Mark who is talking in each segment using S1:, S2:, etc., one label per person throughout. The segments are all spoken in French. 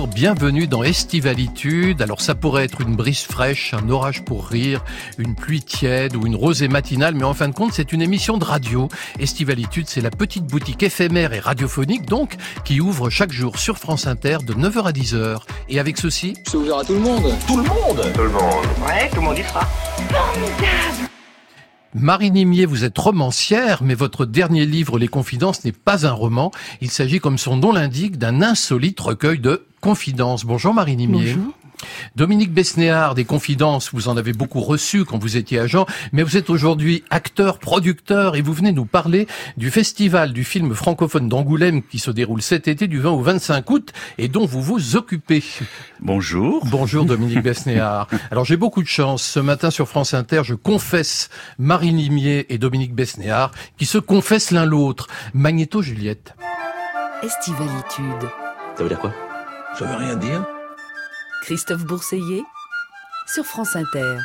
S1: bonjour, bienvenue dans Estivalitude. Alors ça pourrait être une brise fraîche, un orage pour rire, une pluie tiède ou une rosée matinale, mais en fin de compte c'est une émission de radio. Estivalitude c'est la petite boutique éphémère et radiophonique donc qui ouvre chaque jour sur France Inter de 9h à 10h. Et avec ceci...
S2: C'est ouvert à tout le monde
S3: Tout le monde
S4: Tout le monde.
S5: Ouais, tout le monde y sera.
S6: Formidable
S1: Marie Nimier, vous êtes romancière, mais votre dernier livre, Les Confidences, n'est pas un roman. Il s'agit, comme son nom l'indique, d'un insolite recueil de confidences. Bonjour Marie Nimier.
S6: Bonjour.
S1: Dominique Besnéard, des confidences, vous en avez beaucoup reçu quand vous étiez agent, mais vous êtes aujourd'hui acteur, producteur, et vous venez nous parler du festival du film francophone d'Angoulême qui se déroule cet été du 20 au 25 août et dont vous vous occupez.
S3: Bonjour.
S1: Bonjour Dominique Besnéard. Alors j'ai beaucoup de chance. Ce matin sur France Inter, je confesse Marie Nimier et Dominique Besnéard qui se confessent l'un l'autre. Magnéto Juliette.
S7: Estivalitude.
S4: Ça veut dire quoi?
S2: Ça veut rien dire
S7: Christophe Bourseiller sur France Inter.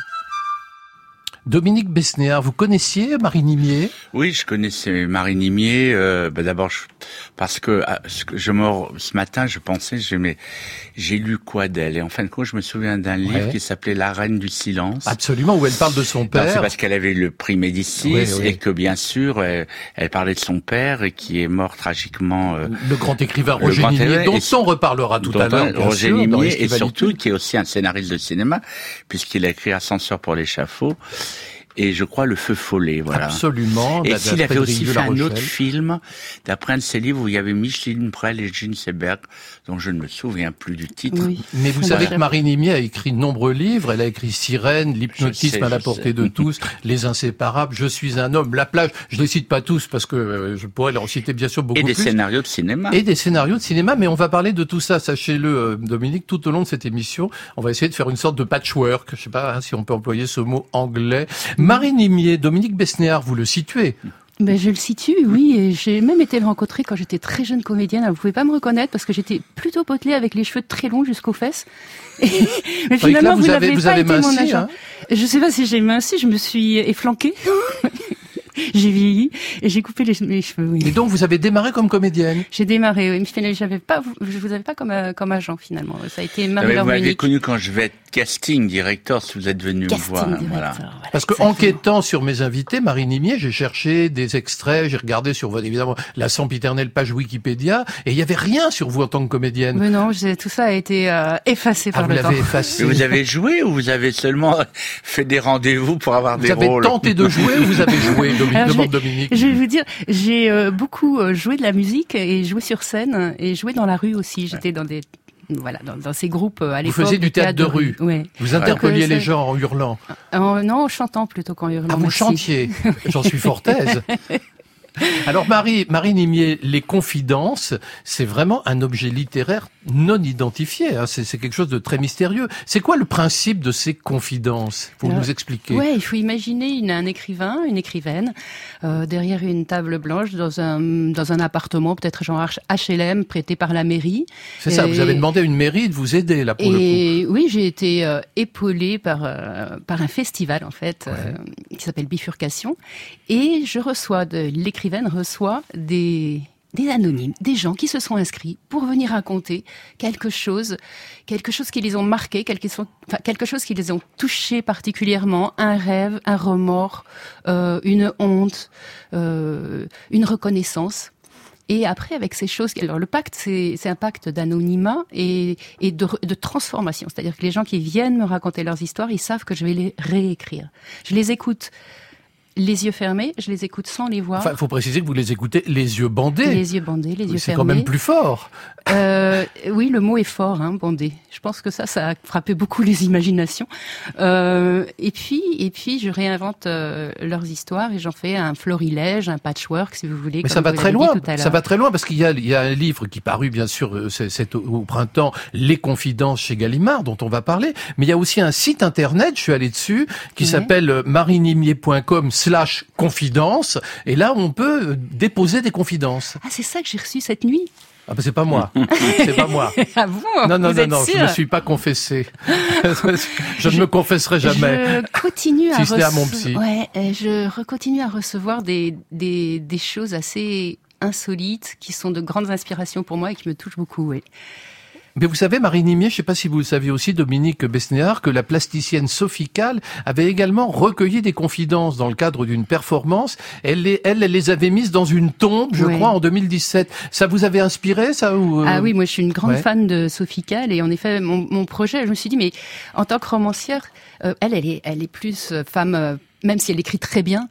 S1: Dominique Besnéard, vous connaissiez Marie Nimier
S3: Oui, je connaissais Marie Nimier. Euh, bah D'abord, parce que ah, je me, ce matin, je pensais, j'ai lu quoi d'elle? Et en fin de compte, je me souvian d'un livre qui s'appelait La Reine du silence.
S1: Absolument, où elle parle de son
S3: Non, C'est
S1: père.
S3: parce qu'elle avait le prix Médicis
S1: Oui, oui.
S3: et que bien sûr, elle, elle parlait de son père et qui est mort tragiquement. euh,
S1: Le grand écrivain Roger
S3: grand
S1: Nimier, dont on reparlera tout à l'heure,
S3: Roger
S1: sûr,
S3: Nimier et surtout qui est aussi un scénariste de cinéma puisqu'il a écrit Ascenseur pour l'échafaud et je crois Le Feu follet. Voilà.
S1: Absolument.
S3: Et
S1: d'A-
S3: s'il avait aussi fait un autre film, d'après un de ses livres où il y avait Micheline Prel et Gene Seberg, dont je ne me souviens plus du titre.
S6: Oui.
S1: Mais vous
S6: Voilà.
S1: savez que Marie Nimier a écrit de nombreux livres. Elle a écrit Sirène, L'hypnotisme à la portée
S3: sais.
S1: de tous, Les Inséparables, Je suis un homme, La plage. Je les cite pas tous parce que euh, je pourrais leur citer bien sûr beaucoup
S3: Et des
S1: plus.
S3: scénarios de cinéma.
S1: Et des scénarios de cinéma, mais on va parler de tout ça, sachez-le, euh, Dominique, tout au long de cette émission. On va essayer de faire une sorte de patchwork, je sais pas hein, si on peut employer ce mot anglais. Marie Nimier, Dominique Besnéard, vous le situez
S6: ben, Je le situe, oui, et j'ai même été le rencontrer quand j'étais très jeune comédienne. Alors, vous pouvez pas me reconnaître parce que j'étais plutôt potelée avec les cheveux très longs jusqu'aux fesses. Et- Mais
S1: là,
S6: finalement,
S1: vous
S6: vous,
S1: avez-
S6: n'avez pas
S1: avez
S6: été mon agent.
S1: hein.
S6: Je sais pas si j'ai minci, je me suis efflanquée. j'ai vieilli et j'ai coupé les, mes cheveux, oui.
S1: Et donc vous avez démarré comme comédienne?
S6: J'ai démarré, oui, mais finalement, j'avais pas, je vous avais pas comme, euh, comme agent finalement. Ça a été
S3: Ah, mais
S6: Marie-Laure
S3: vous m'avez connu quand je vais être casting directeur, si vous êtes venu
S6: Casting
S3: me voir.
S6: director,
S3: Voilà.
S6: voilà,
S1: Parce que
S6: exactement.
S1: enquêtant sur mes invités, Marie Nimier, j'ai cherché des extraits, j'ai regardé sur votre, évidemment, la sempiternelle page Wikipédia, et il y avait rien sur vous en tant que comédienne.
S6: Mais non, tout ça a été euh, effacé
S1: Ah,
S6: par
S1: vous
S6: le temps.
S1: l'avez effacé.
S3: Vous avez joué ou vous avez seulement fait des rendez-vous pour avoir
S1: Vous
S3: des
S1: avez
S3: rôles?
S1: tenté de jouer ou vous avez joué,
S6: Alors, je vais-
S1: Dominique.
S6: Je vais vous dire, j'ai euh, beaucoup euh, joué de la musique et joué sur scène et joué dans la rue aussi. J'étais dans des voilà dans, dans ces groupes euh, à
S1: Vous
S6: l'époque.
S1: faisiez du théâtre de rue.
S6: Ouais.
S1: Vous interpelliez
S6: Donc,
S1: les gens en hurlant.
S6: En- non, en chantant plutôt qu'en hurlant.
S1: Ah, vous chantiez. J'en suis fort aise. Alors Marie, Marie Nimier, les confidences, c'est vraiment un objet littéraire non identifié. hein. C'est quelque chose de très mystérieux. C'est quoi le principe de ces confidences? Pour
S6: Alors,
S1: nous expliquer.
S6: Ouais, il faut imaginer une, un écrivain, une écrivaine, euh, derrière une table blanche dans un dans un appartement, peut-être genre HLM prêté par la mairie.
S1: C'est ça. Vous
S6: Et-
S1: avez demandé à une mairie de vous aider là pour le coup.
S6: Et oui, j'ai été euh, épaulée par euh, par un festival en fait euh, qui s'appelle Bifurcation, et je reçois de reçoit des anonymes, des gens qui se sont inscrits pour venir raconter quelque chose, quelque chose qui les ont marqués, quelque, chose- qui les ont touchés particulièrement, un rêve, un remords, euh, une honte, euh, une reconnaissance. Et après, avec ces choses, alors le pacte, c'est un pacte d'anonymat et, de transformation. C'est-à-dire que les gens qui viennent me raconter leurs histoires, ils savent que je vais les réécrire. Je les écoute les yeux fermés, je les écoute sans les voir.
S1: Enfin, il faut préciser que vous les écoutez les yeux bandés.
S6: les yeux bandés, les yeux
S1: C'est
S6: fermés.
S1: quand même plus fort.
S6: Euh, oui, le mot est fort, hein, bandé. Je pense que ça, ça a frappé beaucoup les imaginations. Euh, et puis, et puis, je réinvente euh, leurs histoires et j'en fais un florilège, un patchwork, si vous voulez.
S1: Mais
S6: comme
S1: ça va très loin. Ça va très loin parce qu'il y a, il y a un livre qui parut bien sûr euh, c'est, c'est au, printemps, Les Confidences chez Gallimard, dont on va parler. Mais il y a aussi un site internet, je suis allé dessus, qui s'appelle euh, marinimier.com slash confidence. Et là, on peut euh, déposer des confidences.
S6: Ah, c'est ça que j'ai reçu cette nuit.
S1: Ah ben c'est pas moi. c'est pas moi.
S6: Ah bon?
S1: Non, non,
S6: Vous
S1: non,
S6: êtes
S1: non, je ne suis pas confessé. je ne me confesserai jamais.
S6: Je continue à
S1: Si ce n'est à mon
S6: rece-
S1: psy.
S6: Ouais, euh, je continue à recevoir des, des, des choses assez insolites qui sont de grandes inspirations pour moi et qui me touchent beaucoup. Oui.
S1: Mais vous savez, Marie Nimier, je ne sais pas si vous le saviez aussi, Dominique Besnéard, que la plasticienne Sophie Kahl avait également recueilli des confidences dans le cadre d'une performance. Elle les, elle, elle les avait mises dans une tombe, je
S6: Oui.
S1: crois, en 2017. Ça vous avait inspiré, ça ou, euh,
S6: Ah oui, moi je suis une grande
S1: ouais.
S6: fan de Sophie Kahl et en effet mon, mon projet, je me suis dit mais en tant que romancière, euh, elle, elle est, elle est plus euh, femme, euh, même si elle écrit très bien,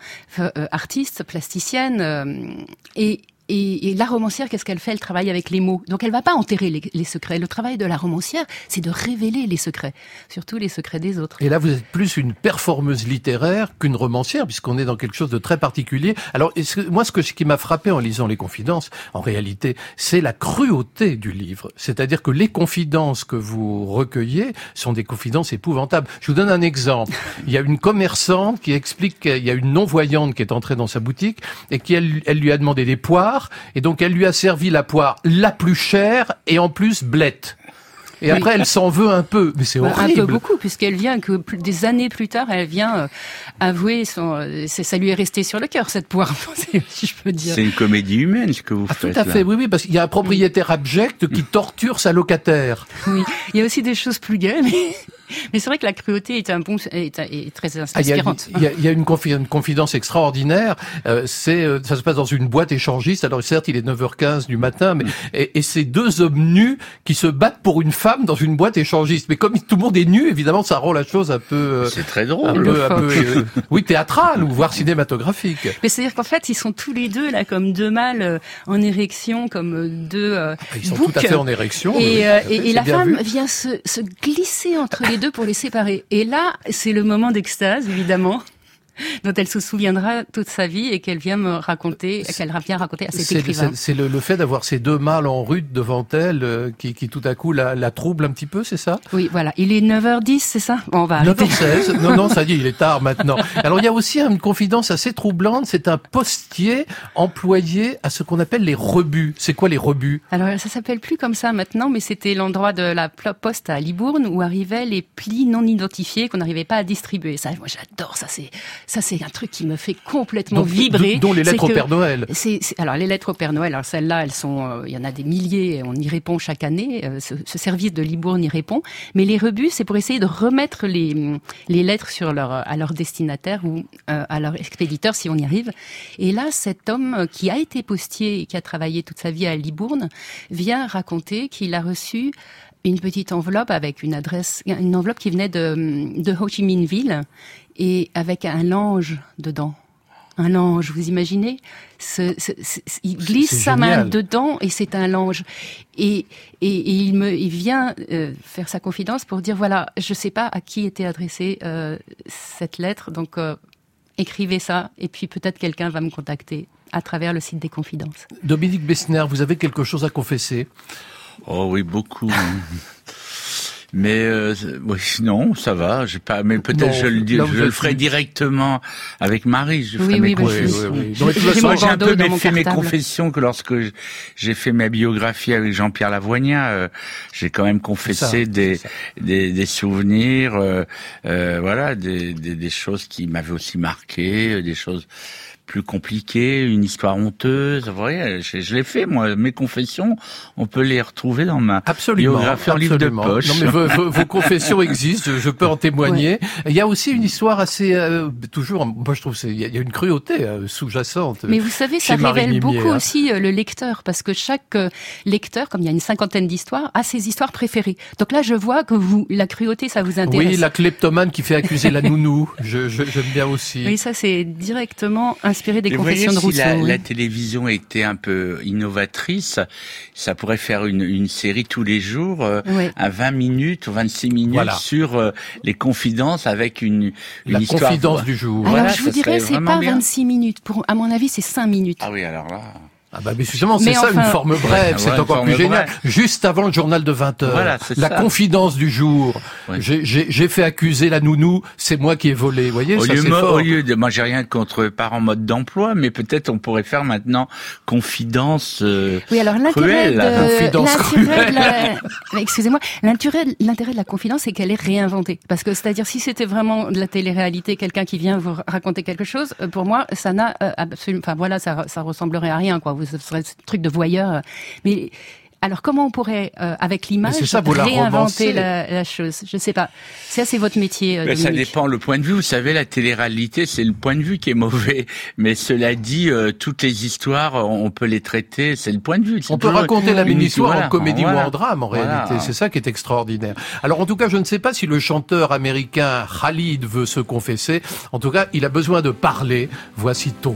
S6: artiste, plasticienne et et, et la romancière, qu'est-ce qu'elle fait? Elle travaille avec les mots. Donc elle va pas enterrer les, les secrets. Le travail de la romancière, c'est de révéler les secrets, surtout les secrets des autres.
S1: Et là, vous êtes plus une performeuse littéraire qu'une romancière, puisqu'on est dans quelque chose de très particulier. Alors, est-ce moi, ce, que, ce qui m'a frappé en lisant Les Confidences, en réalité, c'est la cruauté du livre. C'est-à-dire que les confidences que vous recueillez sont des confidences épouvantables. Je vous donne un exemple. Il y a une commerçante qui explique qu'il y a une non-voyante qui est entrée dans sa boutique et qui, elle, elle lui a demandé des poires, et donc elle lui a servi la poire la plus chère et en plus blette. Et
S6: Oui.
S1: après, elle s'en veut un peu, mais c'est
S6: Bah, un
S1: horrible.
S6: peu beaucoup, puisqu'elle vient que des années plus tard, elle vient euh, avouer son, euh, ça lui est resté sur le cœur cette poire, si je peux dire.
S3: C'est une comédie humaine ce que vous
S1: Ah, tout à
S3: là.
S1: fait, oui, oui, parce qu'il y a un propriétaire abject qui torture sa locataire.
S6: Oui, il y a aussi des choses plus gaies, mais, mais c'est vrai que la cruauté est un bon, est, est très
S1: Ah, il y a-
S6: inspirante.
S1: Il y, a, il y a une, confi- une confidence extraordinaire. Euh, c'est, euh, ça se passe dans une boîte échangiste. Alors certes, il est 9h15 du matin, mais et, et c'est deux hommes nus qui se battent pour une femme dans une boîte échangiste. Mais comme tout le monde est nu, évidemment, ça rend la chose un peu, euh,
S3: C'est très
S1: un
S3: drôle.
S1: peu, un peu, euh, oui, théâtral ou voire cinématographique.
S6: Mais c'est-à-dire qu'en fait, ils sont tous les deux là comme deux mâles euh, en érection, comme deux euh,
S1: Ah, Ils sont
S6: boucs.
S1: tout à fait en érection.
S6: Et, euh, et, la femme
S1: vu.
S6: vient se, se glisser entre les deux pour les séparer. Et là, c'est le moment d'extase, évidemment, dont elle se souviendra toute sa vie et qu'elle vient me raconter, qu'elle vient raconter à cet
S1: C'est
S6: écrivain.
S1: c'est- le, le fait d'avoir ces deux mâles en rute devant elle euh, qui, qui tout à coup la, la trouble un petit peu, c'est ça?
S6: Oui, voilà. Il est 9h10, c'est ça? Bon, on va arriver.
S1: 9h16. Non, non, ça dit, il est tard maintenant. Alors, il y a aussi une confidence assez troublante. C'est un postier employé à ce qu'on appelle les rebuts. C'est quoi les rebuts?
S6: Alors, ça s'appelle plus comme ça maintenant, mais c'était l'endroit de la poste à Libourne où arrivaient les plis non identifiés qu'on n'arrivait pas à distribuer. Ça, moi, j'adore ça. C'est ça, c'est un truc qui me fait complètement
S1: Donc,
S6: vibrer.
S1: Dont les lettres au Père Noël.
S6: C'est, c'est- alors les lettres au Père Noël, alors celles-là, elles sont, euh, il y en a des milliers, on y répond chaque année. euh, ce, ce service de Libourne y répond. Mais les rebuts, c'est pour essayer de remettre les, les lettres sur leur, à leur destinataire ou euh, à leur expéditeur si on y arrive. Et là, cet homme qui a été postier et qui a travaillé toute sa vie à Libourne vient raconter qu'il a reçu une petite enveloppe avec une adresse, une enveloppe qui venait de, de Ho Chi Minh Ville et avec un ange dedans. Un ange, vous imaginez ce, ce- ce- Il glisse sa main dedans et c'est un ange. Et, et, et il me, il vient euh, faire sa confidence pour dire voilà, je sais pas à qui était adressée euh, cette lettre, donc euh, écrivez ça et puis peut-être quelqu'un va me contacter à travers le site des confidences.
S1: Dominique Bessner, vous avez quelque chose à confesser?
S3: Oh oui, beaucoup. Mais euh, oui, non, ça va. J'ai pas. Mais peut-être je le dis, je le ferai directement avec Marie. Je
S6: Oui,
S3: ferai
S6: oui,
S3: mes
S1: Oui,
S6: je
S1: oui, oui.
S6: mon
S3: Moi, j'ai un peu mes- fait mes confessions que lorsque j'ai fait ma biographie avec Jean-Pierre Lavoignat, euh, j'ai quand même confessé
S1: ça,
S3: des, des des souvenirs, euh, euh, voilà, des, des des choses qui m'avaient aussi marqué, euh, des choses plus compliquées, une histoire honteuse. Vous voyez, je, je l'ai fait moi. Mes confessions, on peut les retrouver dans ma
S1: Absolument.
S3: biographie en livre de poche.
S1: Non, mais vos, vos- vos confessions existent, je, je peux en témoigner. Il y a aussi une histoire assez, euh, toujours, moi je trouve, il y, a- il y a une cruauté euh, sous-jacente.
S6: Mais vous savez, ça révèle
S1: Mimier,
S6: beaucoup
S1: hein.
S6: aussi euh, le lecteur, parce que chaque euh, lecteur, comme il y a une cinquantaine d'histoires, a ses histoires préférées. Donc là, je vois que vous, la cruauté, ça vous intéresse.
S1: Oui, la kleptomane qui fait accuser la nounou. Je, je- j'aime bien aussi.
S6: Oui, ça c'est directement inspiré des
S3: voyez, si la,
S6: oui.
S3: la télévision était un peu innovatrice, ça pourrait faire une, une série tous les jours euh,
S6: Oui.
S3: à 20 minutes ou 26 minutes
S1: Voilà.
S3: sur euh, les confidences avec une, une
S1: La
S3: histoire.
S1: confidence du jour.
S6: Alors
S3: Voilà,
S6: je vous dirais, c'est pas
S3: bien.
S6: 26 minutes. Pour, à mon avis, c'est 5 minutes.
S3: Ah oui, alors là.
S1: Ah bah mais justement, c'est ça
S6: enfin-
S1: une forme brève,
S3: Ouais,
S1: c'est encore plus génial.
S3: brève.
S1: Juste avant le journal de 20 heures,
S3: Voilà, c'est
S1: la
S3: ça.
S1: confidence du jour.
S3: Ouais.
S1: J'ai- J'ai j'ai fait accuser la nounou, c'est moi qui ai volé. Vous voyez,
S3: Au
S1: ça
S3: lieu,
S1: c'est
S3: mo-
S1: fort.
S3: au lieu de, moi j'ai rien contre parents mode d'emploi, mais peut-être on pourrait faire maintenant confidence. euh,
S6: Oui, alors l'intérêt de
S1: confidence
S6: l'intérêt de la- Mais excusez-moi, l'intérêt l'intérêt de la confidence c'est qu'elle est réinventée parce que c'est-à-dire si c'était vraiment de la télé-réalité, quelqu'un qui vient vous raconter quelque chose, euh, pour moi ça n'a euh, absolument enfin voilà, ça ça ressemblerait à rien quoi, vous ce serait ce truc de voyeur mais Alors comment on pourrait, euh, avec l'image, réinventer la, la chose? Je sais pas. Ça, c'est votre métier, euh,
S3: Mais ça dépend le point de vue. Vous savez, la télé-réalité, c'est le point de vue qui est mauvais. Mais cela dit, euh, toutes les histoires, on peut les traiter. C'est le point de vue.
S1: On peut raconter la même histoire
S3: voilà,
S1: en comédie ou en drame, en
S3: Voilà.
S1: réalité. C'est ça qui est extraordinaire. Alors, en tout cas, je ne sais pas si le chanteur américain Khalid veut se confesser. En tout cas, il a besoin de parler. Voici Talk.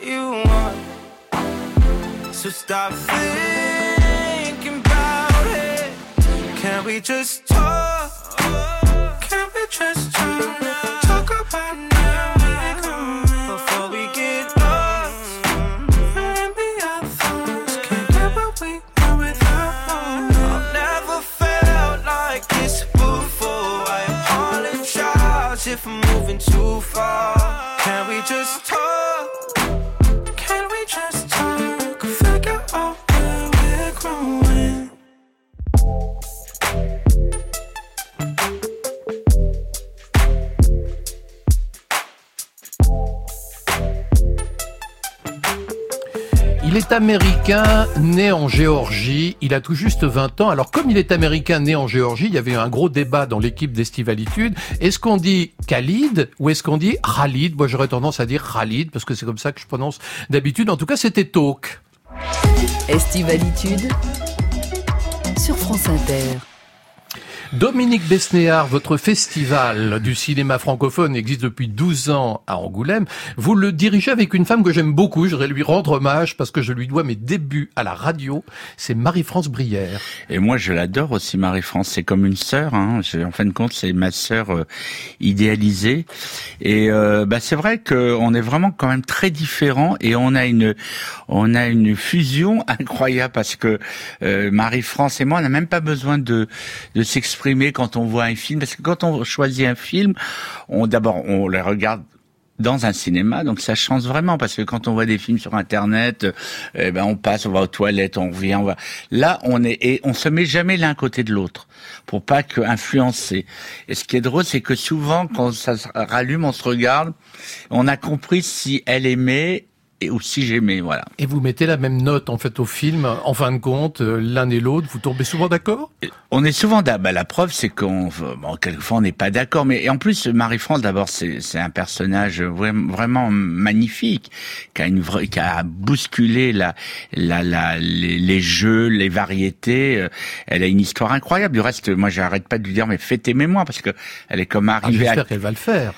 S4: you want. So stop thinking about it. Can we just talk? Can we just talk? Talk about now
S1: américain, né en Géorgie. Il a tout juste 20 ans. Alors, comme il est américain, né en Géorgie, il y avait un gros débat dans l'équipe d'Estivalitude. Est-ce qu'on dit Khalid ou est-ce qu'on dit Khalid? Moi, j'aurais tendance à dire Khalid parce que c'est comme ça que je prononce d'habitude. En tout cas, c'était Talk.
S7: Estivalitude sur France Inter.
S1: Dominique Besnéard, votre festival du cinéma francophone existe depuis 12 ans à Angoulême. Vous le dirigez avec une femme que j'aime beaucoup. Je voudrais lui rendre hommage parce que je lui dois mes débuts à la radio. C'est Marie-France Brière.
S3: Et moi, je l'adore aussi, Marie-France. C'est comme une sœur. Hein. En fin de compte, c'est ma sœur euh, idéalisée. Et euh, bah, c'est vrai qu'on est vraiment quand même très différents et on a une, on a une fusion incroyable parce que euh, Marie-France et moi, on n'a même pas besoin de, de s'exprimer quand on voit un film. Parce que quand on choisit un film, on d'abord on le regarde dans un cinéma, donc ça change vraiment parce que quand on voit des films sur internet, eh ben on passe, on va aux toilettes, on revient, on va. Là, on est et on se met jamais l'un côté de l'autre pour pas que influencer. Et ce qui est drôle, c'est que souvent quand ça se rallume, on se regarde, on a compris si elle aimait et ou si j'aimais, voilà.
S1: Et vous mettez la même note en fait au film. En fin de compte, euh, l'un et l'autre, vous tombez souvent d'accord?
S3: On est souvent d'accord. Bah, la preuve, c'est qu'on, bon, quelquefois, on n'est pas d'accord. Mais et en plus, Marie-France, d'abord, c'est c'est un personnage vra- vraiment magnifique, qui a une vraie, qui a bousculé la, la, la, les, les jeux, les variétés. Euh, Elle a une histoire incroyable. Du reste, moi, j'arrête pas de lui dire, mais fais tes mémoires parce que elle est comme
S1: Ah,
S3: arrivée à
S1: J'espère qu'elle va le faire.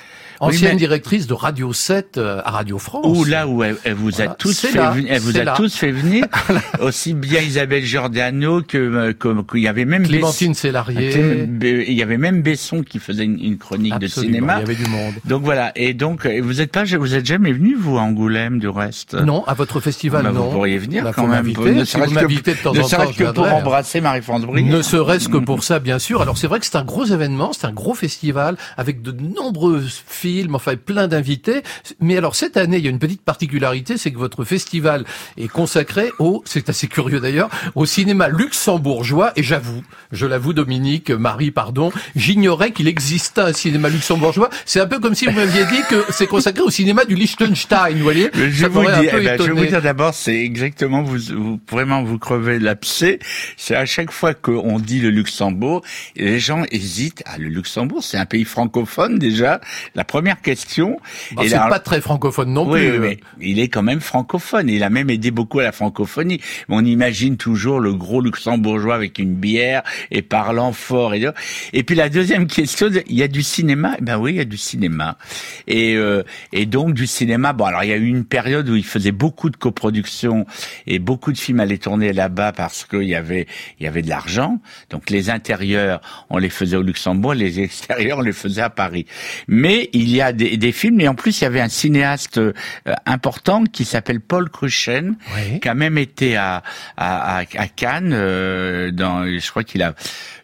S1: Ancienne
S3: mais-
S1: directrice de Radio 7 euh, à Radio France.
S3: Ou là où elle, elle vous
S1: Voilà.
S3: a tous fait,
S1: là,
S3: elle vous a
S1: là.
S3: tous fait venir, aussi bien Isabelle Giordano que euh, qu'il y avait même
S1: Clémentine
S3: Bess-. Clé- Be- il y avait même Besson qui faisait une, une chronique de cinéma.
S1: Il y avait du monde.
S3: Donc voilà. Et donc euh, vous êtes pas, vous êtes jamais venu vous à Angoulême du reste?
S1: Non, à votre festival,
S3: Bah,
S1: non.
S3: Vous pourriez venir
S1: Bah,
S3: quand même. Ne
S1: Si
S3: serait-ce
S1: vous
S3: que-
S1: m'invitez de temps
S3: ne
S1: en temps,
S3: serait-ce
S1: je
S3: que pour embrasser Marie-France.
S1: Ne serait-ce que pour ça, bien sûr. Alors c'est vrai que c'est un gros événement, c'est un gros festival avec de nombreux films, enfin plein d'invités. Mais alors cette année, il y a une petite particularité, c'est que votre festival est consacré au, c'est assez curieux d'ailleurs, au cinéma luxembourgeois. Et j'avoue, je l'avoue, Dominique, Marie, pardon, j'ignorais qu'il existait un cinéma luxembourgeois. C'est un peu comme si vous m'aviez dit que c'est consacré au cinéma du Liechtenstein, vous voyez.
S3: Je vous
S1: peu
S3: eh ben, je vous dire d'abord, c'est exactement vous, vous- vraiment vous crevez l'abcès. C'est à chaque fois qu'on dit le Luxembourg, les gens hésitent. Ah, le Luxembourg, c'est un pays francophone déjà. La première question.
S1: Bah,
S3: Et
S1: c'est pas très francophone non
S3: oui,
S1: plus.
S3: oui, mais il est quand même francophone. Il a même aidé beaucoup à la francophonie. On imagine toujours le gros luxembourgeois avec une bière et parlant fort. Et, et puis la deuxième question, il y a du cinéma? Ben oui, il y a du cinéma. Et, euh, et donc du cinéma. Bon, alors il y a eu une période où il faisait beaucoup de coproductions et beaucoup de films allaient tourner là-bas parce qu'il y avait il y avait de l'argent. Donc les intérieurs, on les faisait au Luxembourg, les extérieurs, on les faisait à Paris. Mais il y a des, des films et en plus il y avait un cinéaste euh, important qui s'appelle Paul Cruchen,
S1: Oui.
S3: qui a même été à à, à, à Cannes. euh, dans, je crois qu'il a,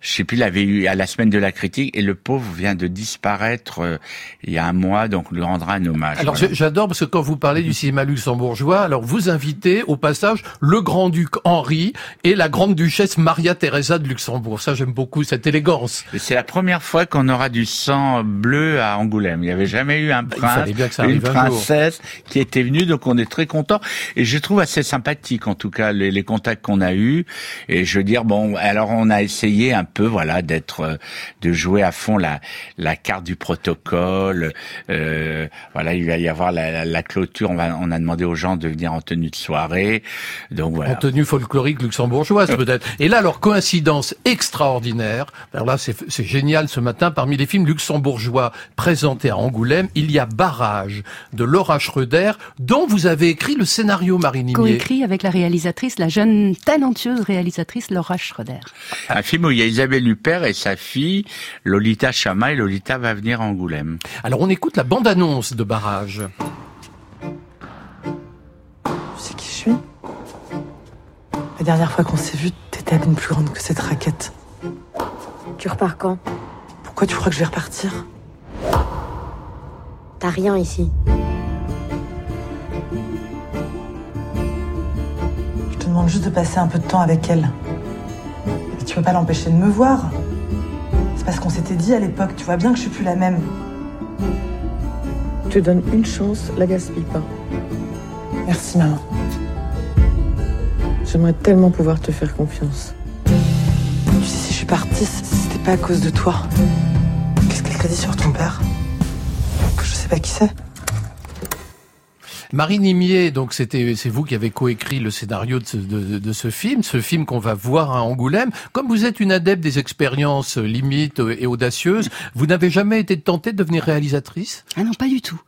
S3: je sais plus, il avait eu à la semaine de la critique et le pauvre vient de disparaître euh, il y a un mois, donc on lui rendra un hommage.
S1: Alors
S3: voilà.
S1: j'adore parce que quand vous parlez du cinéma luxembourgeois, alors vous invitez au passage le grand-duc Henri et la grande-duchesse Maria Teresa de Luxembourg. Ça j'aime beaucoup cette élégance.
S3: C'est la première fois qu'on aura du sang bleu à Angoulême. Il n'y avait jamais eu un
S1: Bah,
S3: prince, une
S1: un
S3: princesse qui était venue, donc on est très content. Et je trouve assez sympathique, en tout cas, les, les contacts qu'on a eus. Et je veux dire, bon, alors on a essayé un peu, voilà, d'être, euh, de jouer à fond la, la carte du protocole. Euh, voilà, il va y avoir la, la- la clôture. On, va, on a demandé aux gens de venir en tenue de soirée. Donc voilà.
S1: En tenue folklorique luxembourgeoise peut-être. Et là, alors coïncidence extraordinaire. Alors là, c'est c'est génial ce matin. Parmi les films luxembourgeois présentés à Angoulême, il y a Barrage de Laura Schröder, dont vous avez écrit le scénario, Marie Nimier.
S6: Coécrit avec la réalisatrice, la jeune talentueuse réalisatrice Laura Schroeder.
S3: Un film où il y a Isabelle Huppert et sa fille, Lolita Chama, et Lolita va venir à Angoulême.
S1: Alors on écoute la bande-annonce de Barrage.
S5: Tu sais qui je suis? La dernière fois qu'on s'est vu, t'étais à peine plus grande que cette raquette.
S8: Tu repars quand?
S5: Pourquoi tu crois que je vais repartir?
S8: T'as rien ici.
S5: Je te demande juste de passer un peu de temps avec elle. Tu peux pas l'empêcher de me voir. C'est parce qu'on s'était dit à l'époque, tu vois bien que je suis plus la même.
S9: Je te donne une chance, la gaspille pas.
S5: Merci maman.
S9: J'aimerais tellement pouvoir te faire confiance.
S5: Tu sais, si je suis partie, c'était pas à cause de toi. Qu'est-ce qu'elle t'a dit sur ton père? Que je sais pas qui c'est.
S1: Marie Nimier, donc c'était c'est vous qui avez coécrit le scénario de ce, de, de ce film, ce film qu'on va voir à Angoulême. Comme vous êtes une adepte des expériences limites et audacieuses, vous n'avez jamais été tentée de devenir réalisatrice?
S6: Ah non, pas du tout.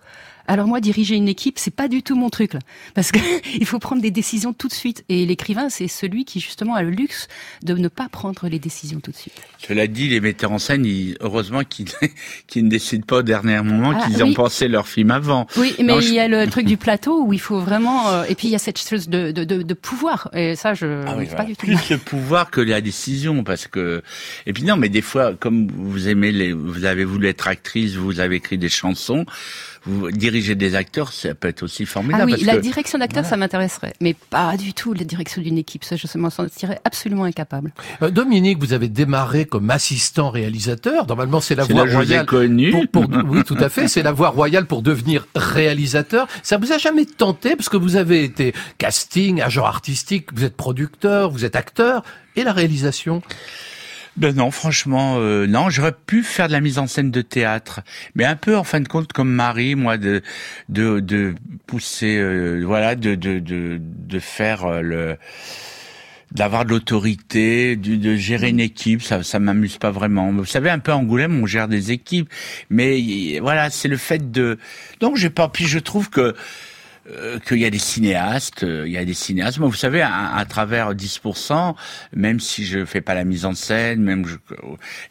S6: Alors moi, diriger une équipe, c'est pas du tout mon truc, là. Parce que il faut prendre des décisions tout de suite. Et l'écrivain, c'est celui qui, justement, a le luxe de ne pas prendre les décisions tout de suite.
S3: Cela dit, les metteurs en scène, ils- heureusement qu'ils ne décident pas au dernier moment,
S6: Ah,
S3: qu'ils
S6: oui.
S3: ont pensé leur film avant.
S6: Oui, mais
S3: Non,
S6: il
S3: je-
S6: y a le truc du plateau où il faut vraiment... euh, et puis, il y a cette chose de, de, de, de pouvoir. Et ça, je...
S3: Ah oui, voilà.
S6: pas du tout.
S3: Plus le pouvoir que la décision, parce que et puis non, mais des fois, comme vous aimez les, vous avez voulu être actrice, vous avez écrit des chansons, vous dirigez des acteurs, ça peut être aussi formidable.
S6: Ah oui,
S3: parce
S6: la
S3: que-
S6: direction d'acteur,
S3: Voilà.
S6: ça m'intéresserait. Mais pas du tout la direction d'une équipe. Ça, je m'en sentirais absolument incapable.
S1: Euh, Dominique, vous avez démarré comme assistant réalisateur. Normalement, c'est la voie royale.
S3: connu.
S1: Pour, pour- oui, tout à fait. C'est la voie royale pour devenir réalisateur. Ça vous a jamais tenté parce que vous avez été casting, agent artistique, vous êtes producteur, vous êtes acteur et la réalisation?
S3: Ben non, franchement, euh, non. J'aurais pu faire de la mise en scène de théâtre, mais un peu en fin de compte comme Marie, moi, de de, de pousser, euh, voilà, de de de de faire euh, le d'avoir de l'autorité, du- de gérer une équipe, ça, ça m'amuse pas vraiment. Vous savez, un peu Angoulême, on gère des équipes, mais voilà, c'est le fait de. Donc, j'ai pas. Puis je trouve que euh, qu'il y a des cinéastes, euh, il y a des cinéastes. Moi, vous savez, à, à travers 10%, même si je fais pas la mise en scène, même je,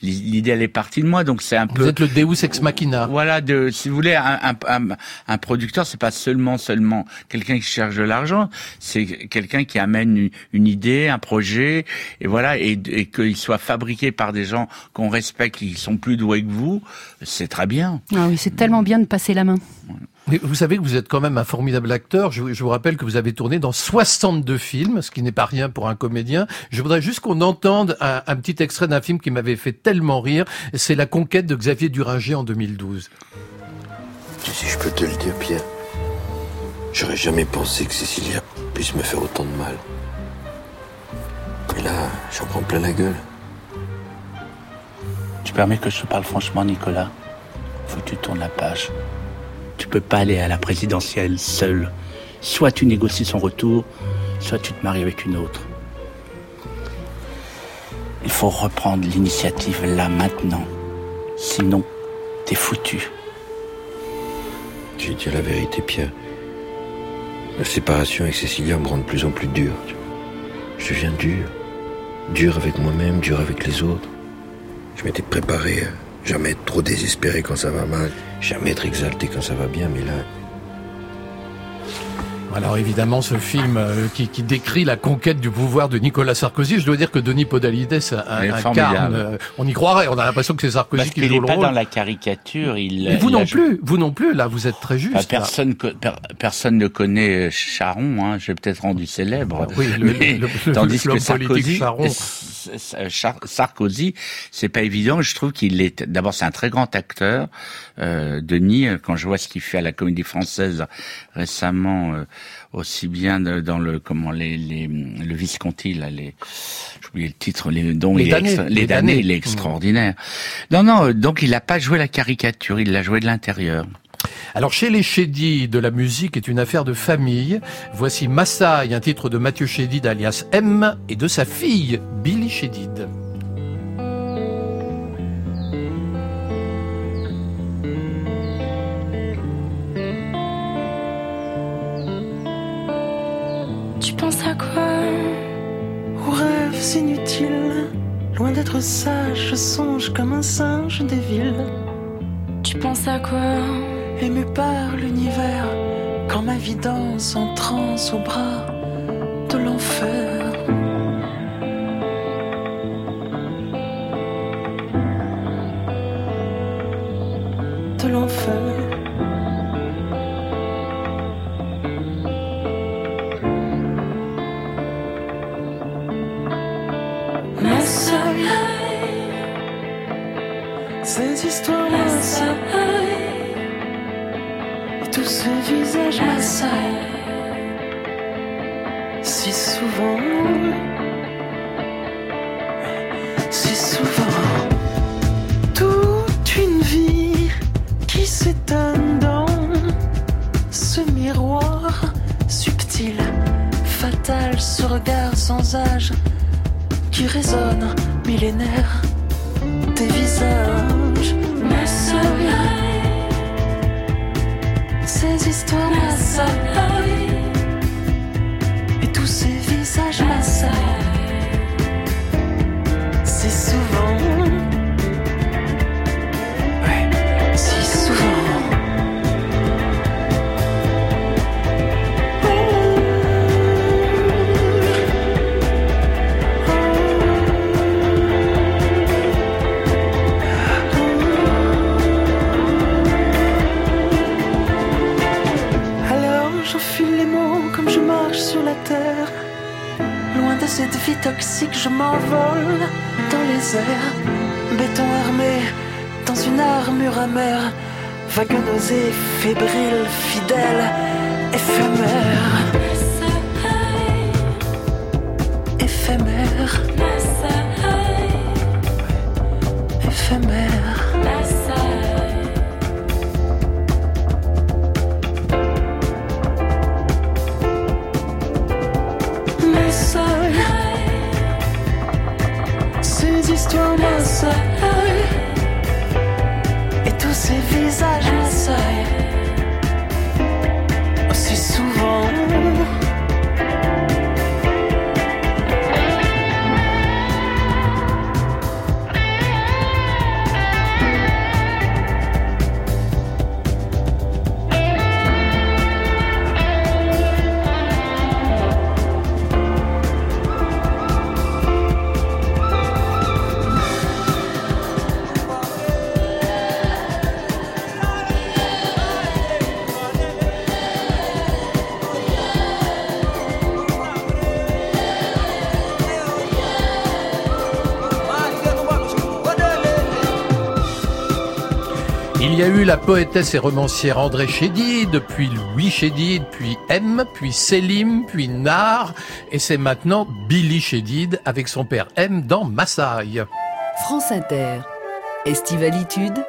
S3: l'idée elle est partie de moi, donc c'est un
S1: Vous
S3: peu.
S1: êtes le Deus ex machina.
S3: Voilà, de, si vous voulez, un, un, un, un producteur, c'est pas seulement seulement quelqu'un qui cherche de l'argent, c'est quelqu'un qui amène une, une idée, un projet, et voilà, et, et qu'il soit fabriqué par des gens qu'on respecte, qui sont plus doués que vous, c'est très bien.
S6: Ah oui, c'est tellement bien de passer la main.
S1: Mais vous savez que vous êtes quand même un formidable acteur. Je, je vous rappelle que vous avez tourné dans 62 films, ce qui n'est pas rien pour un comédien. Je voudrais juste qu'on entende un, un petit extrait d'un film qui m'avait fait tellement rire. C'est La conquête de Xavier Duringer en 2012.
S2: Si je peux te le dire, Pierre, j'aurais jamais pensé que Cécilia puisse me faire autant de mal. Mais là, j'en prends plein la gueule.
S3: Tu permets que je te parle franchement, Nicolas? Faut que tu tournes la page. Tu peux pas aller à la présidentielle seul. Soit tu négocies son retour, soit tu te maries avec une autre. Il faut reprendre l'initiative là maintenant. Sinon, t'es foutu.
S2: J'ai dit la vérité, Pierre. La séparation avec Cécilia me rend de plus en plus dur. Je deviens dur. Dur avec moi-même, dur avec les autres. Je m'étais préparé jamais être trop désespéré quand ça va mal, jamais être exalté quand ça va bien, mais là,
S1: Alors évidemment, ce film euh, qui, qui décrit la conquête du pouvoir de Nicolas Sarkozy, je dois dire que Denis Podalides
S3: Il
S1: incarne. euh, on y croirait. On a l'impression que c'est Sarkozy
S3: Parce
S1: qui
S3: qu'il
S1: joue
S3: n'est
S1: le
S3: pas
S1: rôle.
S3: dans la caricature. Il,
S1: Mais vous
S3: il
S1: non
S3: joué-
S1: plus. Vous non plus. Là, vous êtes très juste.
S3: Bah, personne, co- per- personne ne connaît Charon. Hein, je l'ai peut-être rendu célèbre.
S1: Oui, le-
S3: Mais
S1: le- le-
S3: tandis que Sarkozy,
S1: Charon.
S3: Sarkozy, c'est pas évident. Je trouve qu'il est. D'abord, c'est un très grand acteur. Euh, Denis, quand je vois ce qu'il fait à la Comédie Française récemment, euh, aussi bien dans le comment les, les le Visconti là, les j'ai oublié le titre, les dont
S1: Les
S3: il est
S1: damnés,
S3: extra-
S1: les
S3: damnés,
S1: damnés.
S3: il est extraordinaire. Non, non. euh, Donc, il n'a pas joué la caricature. Il l'a joué de l'intérieur.
S1: Alors chez les Chédid, de la musique est une affaire de famille. Voici Massaï, un titre de Mathieu Chédid alias M et de sa fille Billy Chédid.
S10: Tu penses à quoi? Aux rêves inutiles. Loin d'être sage, je songe comme un singe des villes. Tu penses à quoi? Ému par l'univers, quand ma vie danse en transe au bras de l'enfer. De l'enfer. M'assaillent Si souvent Si souvent Toute une vie qui s'étonne dans ce miroir subtil, fatal, ce regard sans âge qui résonne millénaire des visages. Ma ces histoires m'assaillent cette vie toxique, je m'envole dans les airs. Béton armé dans une armure amère. Vague nausée, fébrile, fidèle, éphémère.
S1: La poétesse et romancière André Chédid, puis Louis Chédid, puis M, puis Selim, puis Nar, et c'est maintenant Billy Chédid avec son père M dans Massaï.
S7: France Inter. Estivalitude.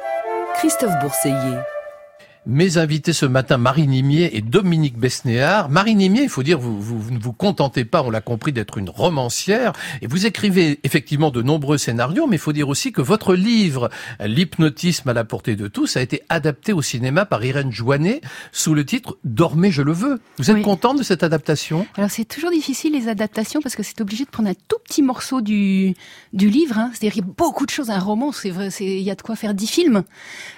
S7: Christophe Bourseiller.
S1: Mes invités ce matin, Marie Nimier et Dominique Besnéard. Marie Nimier, il faut dire, vous, vous, vous ne vous contentez pas, on l'a compris, d'être une romancière. Et vous écrivez effectivement de nombreux scénarios, mais il faut dire aussi que votre livre, L'hypnotisme à la portée de tous, a été adapté au cinéma par Irène Joannet sous le titre Dormez, je le veux. Vous êtes
S6: Oui.
S1: contente de cette adaptation?
S6: Alors c'est toujours difficile les adaptations parce que c'est obligé de prendre un tout petit morceau du du livre. Hein. C'est-à-dire qu'il y a beaucoup de choses. Un roman, c'est vrai, il y a de quoi faire dix films.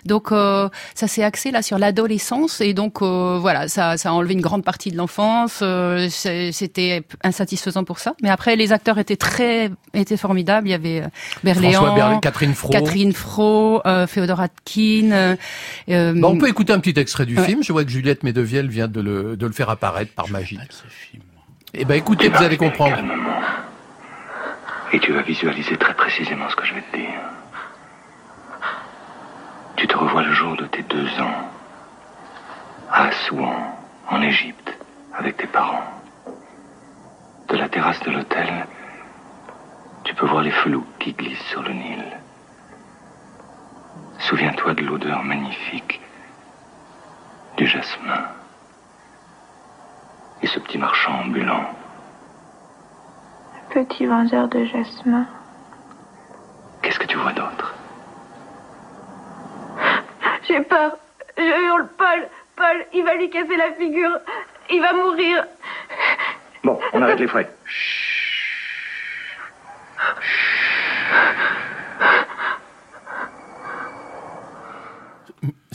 S6: Donc euh, ça s'est axé là sur l'adolescence et donc euh, voilà, ça ça a enlevé une grande partie de l'enfance. euh, C'était insatisfaisant pour ça. Mais après les acteurs étaient très étaient formidables. Il y avait euh, Berléand,
S1: Catherine Fro.
S6: Catherine Fro, euh, Féodor Atkin.
S1: Bah, on peut écouter un petit extrait du
S6: Ouais.
S1: film. Je vois que Juliette Medevielle vient de le, de le faire apparaître par magie.
S3: Pas de ce film.
S1: Eh ben, écoutez, vous allez comprendre.
S11: Et tu vas visualiser très précisément ce que je vais te dire. Tu te revois le jour de tes deux ans, à Assouan, en Égypte, avec tes parents. De la terrasse de l'hôtel, tu peux voir les flous qui glissent sur le Nil. Souviens-toi de l'odeur magnifique du jasmin. Et ce petit marchand ambulant.
S12: Petit vendeur de jasmin.
S11: Qu'est-ce que tu vois d'autre?
S12: J'ai peur. Je hurle Paul. Paul, il va lui casser la figure. Il va mourir.
S11: Bon, on arrête les frais.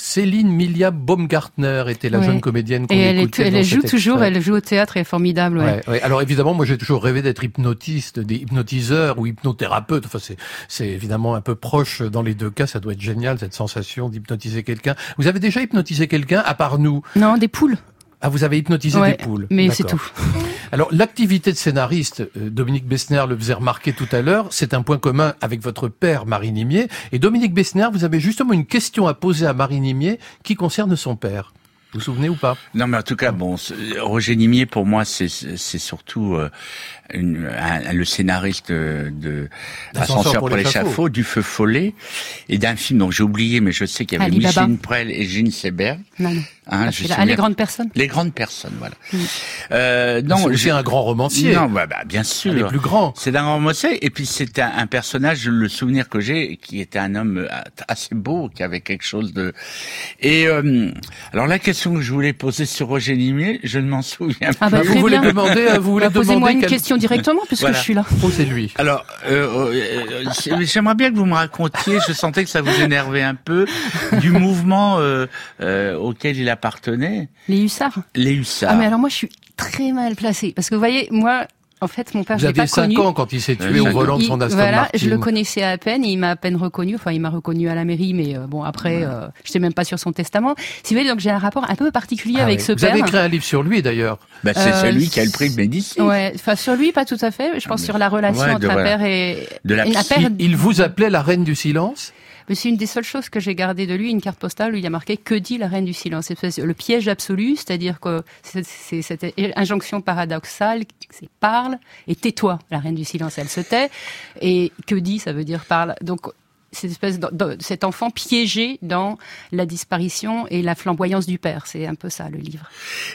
S1: Céline Milia Baumgartner était la
S6: Ouais.
S1: jeune comédienne qu'on
S6: et elle, est,
S1: écoutait
S6: elle
S1: dans
S6: joue
S1: cet
S6: toujours. Elle joue au théâtre. Elle est formidable. ouais.
S1: Ouais, ouais. Alors évidemment, moi j'ai toujours rêvé d'être hypnotiste, des hypnotiseurs ou hypnothérapeute. Enfin, c'est, c'est évidemment un peu proche dans les deux cas. Ça doit être génial cette sensation d'hypnotiser quelqu'un. Vous avez déjà hypnotisé quelqu'un à part nous?
S6: Non, des poules.
S1: Ah, vous avez hypnotisé des poules.
S6: mais c'est tout.
S1: Alors l'activité de scénariste, euh, Dominique Bessner le faisait remarquer tout à l'heure, c'est un point commun avec votre père Marie Nimier. Et Dominique Bessner, vous avez justement une question à poser à Marie Nimier qui concerne son père. Vous vous souvenez ou pas?
S3: Non, mais en tout cas, bon, Roger Nimier, pour moi, c'est c'est surtout euh, une, un- le scénariste de, de Ascenseur pour l'échafaud, du Feu Follet, et d'un film dont j'ai oublié, mais je sais qu'il y avait
S6: Ali Baba.
S3: Micheline Prel et Gene Seberg.
S6: Non, non.
S3: Hein,
S6: Ah,
S3: je
S6: ah, les grandes personnes.
S3: Les grandes personnes, voilà.
S6: Mm.
S3: Euh, non,
S1: C'est aussi
S3: j'ai-
S1: un grand romancier.
S3: Non, bah, bah, bien sûr.
S1: Des plus grands.
S3: C'est un grand romancier, et puis c'est un, un personnage, le souvenir que j'ai, qui était un homme euh, assez beau, qui avait quelque chose de. Et euh, alors la question que je voulais poser sur Roger Nimier, je ne m'en souviens
S6: Ah bah,
S3: plus.
S1: vous voulez demander, euh, vous voulez
S6: Bah, Posez-moi
S1: demander
S6: une
S1: quel-
S6: question directement puisque
S3: Voilà.
S6: je suis là.
S1: Posez-lui.
S3: Alors, euh, euh, c'est- j'aimerais bien que vous me racontiez, je sentais que ça vous énervait un peu, du mouvement euh, euh, auquel il appartenait,
S6: Les hussards.
S3: les hussards.
S6: Ah mais alors moi je suis très mal placée parce que vous voyez moi en fait mon père
S1: Vous
S6: je l'ai pas
S1: 5
S6: connu.
S1: ans quand il s'est tué au volant de son Aston
S6: voilà,
S1: Martin.
S6: je le connaissais à peine, il m'a à peine reconnu, enfin il m'a reconnu à la mairie, mais euh, bon après, euh, je même pas sur son testament. Si vous voulez, donc j'ai un rapport un peu particulier
S1: Ah
S6: avec
S1: oui.
S6: ce
S1: Vous
S6: père.
S1: avez écrit un livre sur lui d'ailleurs.
S3: Bah, c'est
S6: Euh,
S3: celui qui a le prix de Médicis.
S6: Ouais, enfin sur lui pas tout à fait. Je pense
S3: mais-
S6: sur la relation
S3: ouais,
S6: entre un père et
S3: De la
S6: et un père.
S1: Il vous appelait la reine du silence
S6: Mais c'est une des seules choses que j'ai gardées de lui, une carte postale où il y a marqué que dit la reine du silence. Le piège absolu, c'est-à-dire que c'est cette injonction paradoxale, c'est parle et tais-toi. La reine du silence, elle se tait. Et que dit, ça veut dire parle. Donc cette espèce de, cet enfant piégé dans la disparition et la flamboyance du père. C'est un peu ça le livre.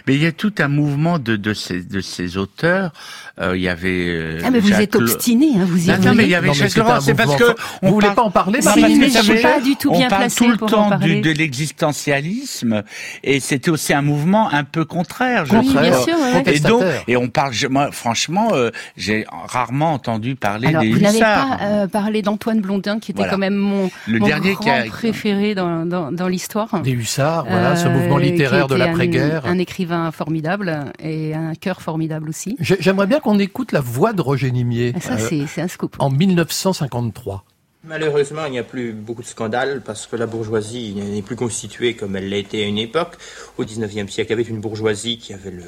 S3: Mais il y a tout un mouvement de ces auteurs. Euh, il y avait. euh,
S6: ah mais vous
S3: Jacques
S6: êtes
S3: Le-
S6: obstiné, hein, vous y
S3: Non, non, mais il y avait Jacques Laurent. C'est parce que on parle-
S1: pas en parler,
S6: Si,
S1: Marie
S3: parce que
S6: mais
S3: ça
S6: je suis pas du tout
S3: on
S6: bien
S3: parle
S6: placée
S3: tout le
S6: pour en
S3: temps
S6: parler.
S3: du, de l'existentialisme et c'était aussi un mouvement un peu contraire. Je
S6: Oui, bien sûr.
S3: Et donc, et on parle, je- moi, franchement, euh, j'ai rarement entendu parler
S6: Alors,
S3: des
S6: vous n'avez pas euh, parlé d'Antoine Blondin, qui était
S3: Voilà.
S6: quand même mon,
S3: Le
S6: mon
S3: dernier
S6: grand
S3: qui a-
S6: préféré dans, dans, dans l'histoire.
S1: Des hussards, voilà, ce mouvement littéraire de l'après-guerre.
S6: Un, écrivain formidable et un cœur formidable aussi.
S1: J'ai- J'aimerais bien qu'on écoute la voix de Roger Nimier
S6: ça,
S1: euh,
S6: c'est c'est un scoop.
S1: en 1953.
S13: Malheureusement, il n'y a plus beaucoup de scandales parce que la bourgeoisie n'est plus constituée comme elle l'a été à une époque. Au XIXe siècle, il y avait une bourgeoisie qui avait le,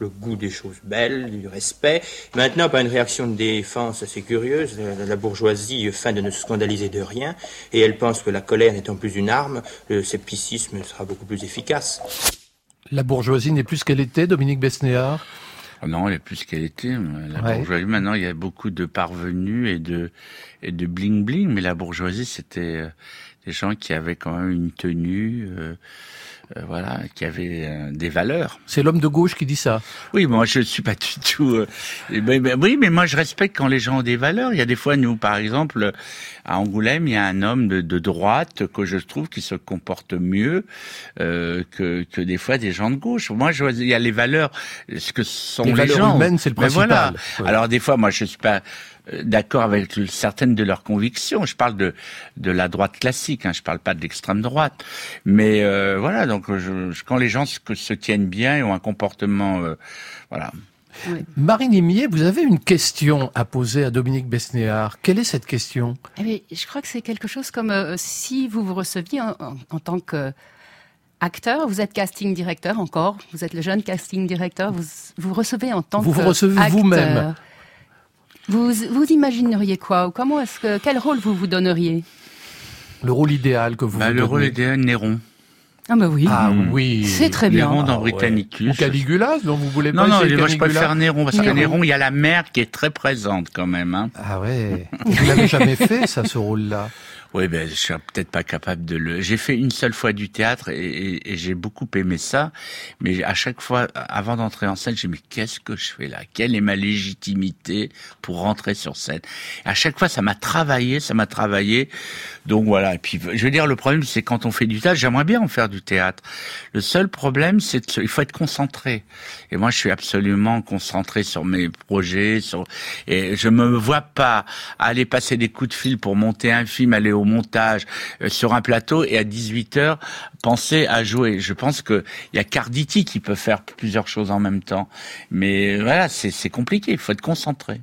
S13: le goût des choses belles, du respect. Maintenant, par une réaction de défense assez curieuse, la, la bourgeoisie feint de ne se scandaliser de rien, et elle pense que la colère n'étant plus une arme, le scepticisme sera beaucoup plus efficace.
S1: La bourgeoisie n'est plus ce qu'elle était, Dominique Besnéard?
S3: Ah Non, elle est plus ce qu'elle était. La
S1: Ouais.
S3: bourgeoisie, maintenant, il y a beaucoup de parvenus et de et de bling bling, mais la bourgeoisie, c'était euh, des gens qui avaient quand même une tenue, euh, euh, voilà, qui avaient euh, des valeurs.
S1: C'est l'homme de gauche qui dit ça.
S3: Oui, moi je suis pas du tout. euh, eh ben, ben, oui, mais moi je respecte quand les gens ont des valeurs. Il y a des fois, nous, par exemple, à Angoulême, il y a un homme de, de droite que je trouve qui se comporte mieux euh, que, que des fois des gens de gauche. Moi, je il y a les valeurs, ce que sont
S1: Les
S3: les,
S1: valeurs
S3: gens.
S1: humaines, c'est le
S3: Mais voilà.
S1: principal. Ouais.
S3: Alors des fois, moi, je suis pas d'accord avec certaines de leurs convictions. Je parle de de la droite classique. Hein, je parle pas de l'extrême droite. Mais euh, voilà, donc je, je- quand les gens se, se tiennent bien et ont un comportement, euh, voilà.
S1: Marine Imier, vous avez une question à poser à Dominique Besnéard. Quelle est cette question?
S6: Eh bien, je crois que c'est quelque chose comme euh, si vous vous receviez en, en- en tant que acteur, vous êtes casting directeur encore, vous êtes le jeune casting directeur, vous vous recevez en tant
S1: Vous
S6: que
S1: vous recevez vous-même.
S6: Vous vous imagineriez quoi ou comment est-ce que quel rôle vous vous donneriez?
S1: Le rôle idéal que vous
S3: Bah,
S1: vous
S3: le rôle idéal, Néron.
S6: Ah bah oui.
S1: Ah oui.
S6: C'est très bien.
S3: Néron dans
S1: Ah ouais.
S3: Britannicus.
S1: Ou Caligula, dont vous voulez
S3: Non,
S1: pas
S3: non,
S1: essayer
S3: moi je
S1: Caligula
S3: préfère Néron parce que
S6: Néron.
S3: Néron, il y a la mère qui est très présente quand même. Hein.
S1: Ah ouais. Vous l'avez jamais fait, ça, ce rôle-là?
S3: Oui, ben je suis peut-être pas capable de le. J'ai fait une seule fois du théâtre et, et- et j'ai beaucoup aimé ça, mais à chaque fois, avant d'entrer en scène, j'ai dit mais qu'est-ce que je fais là? Quelle est ma légitimité pour rentrer sur scène? À chaque fois, ça m'a travaillé, ça m'a travaillé. Donc voilà. Et puis, je veux dire, le problème, c'est quand on fait du théâtre, j'aimerais bien en faire du théâtre. Le seul problème, c'est de se- il faut être concentré. Et moi, je suis absolument concentré sur mes projets, sur et je me vois pas aller passer des coups de fil pour monter un film, aller au montage euh, sur un plateau et à 18 heures penser à jouer. Je pense que il y a Carditi qui peut faire plusieurs choses en même temps, mais voilà, c'est compliqué. Il faut être concentré.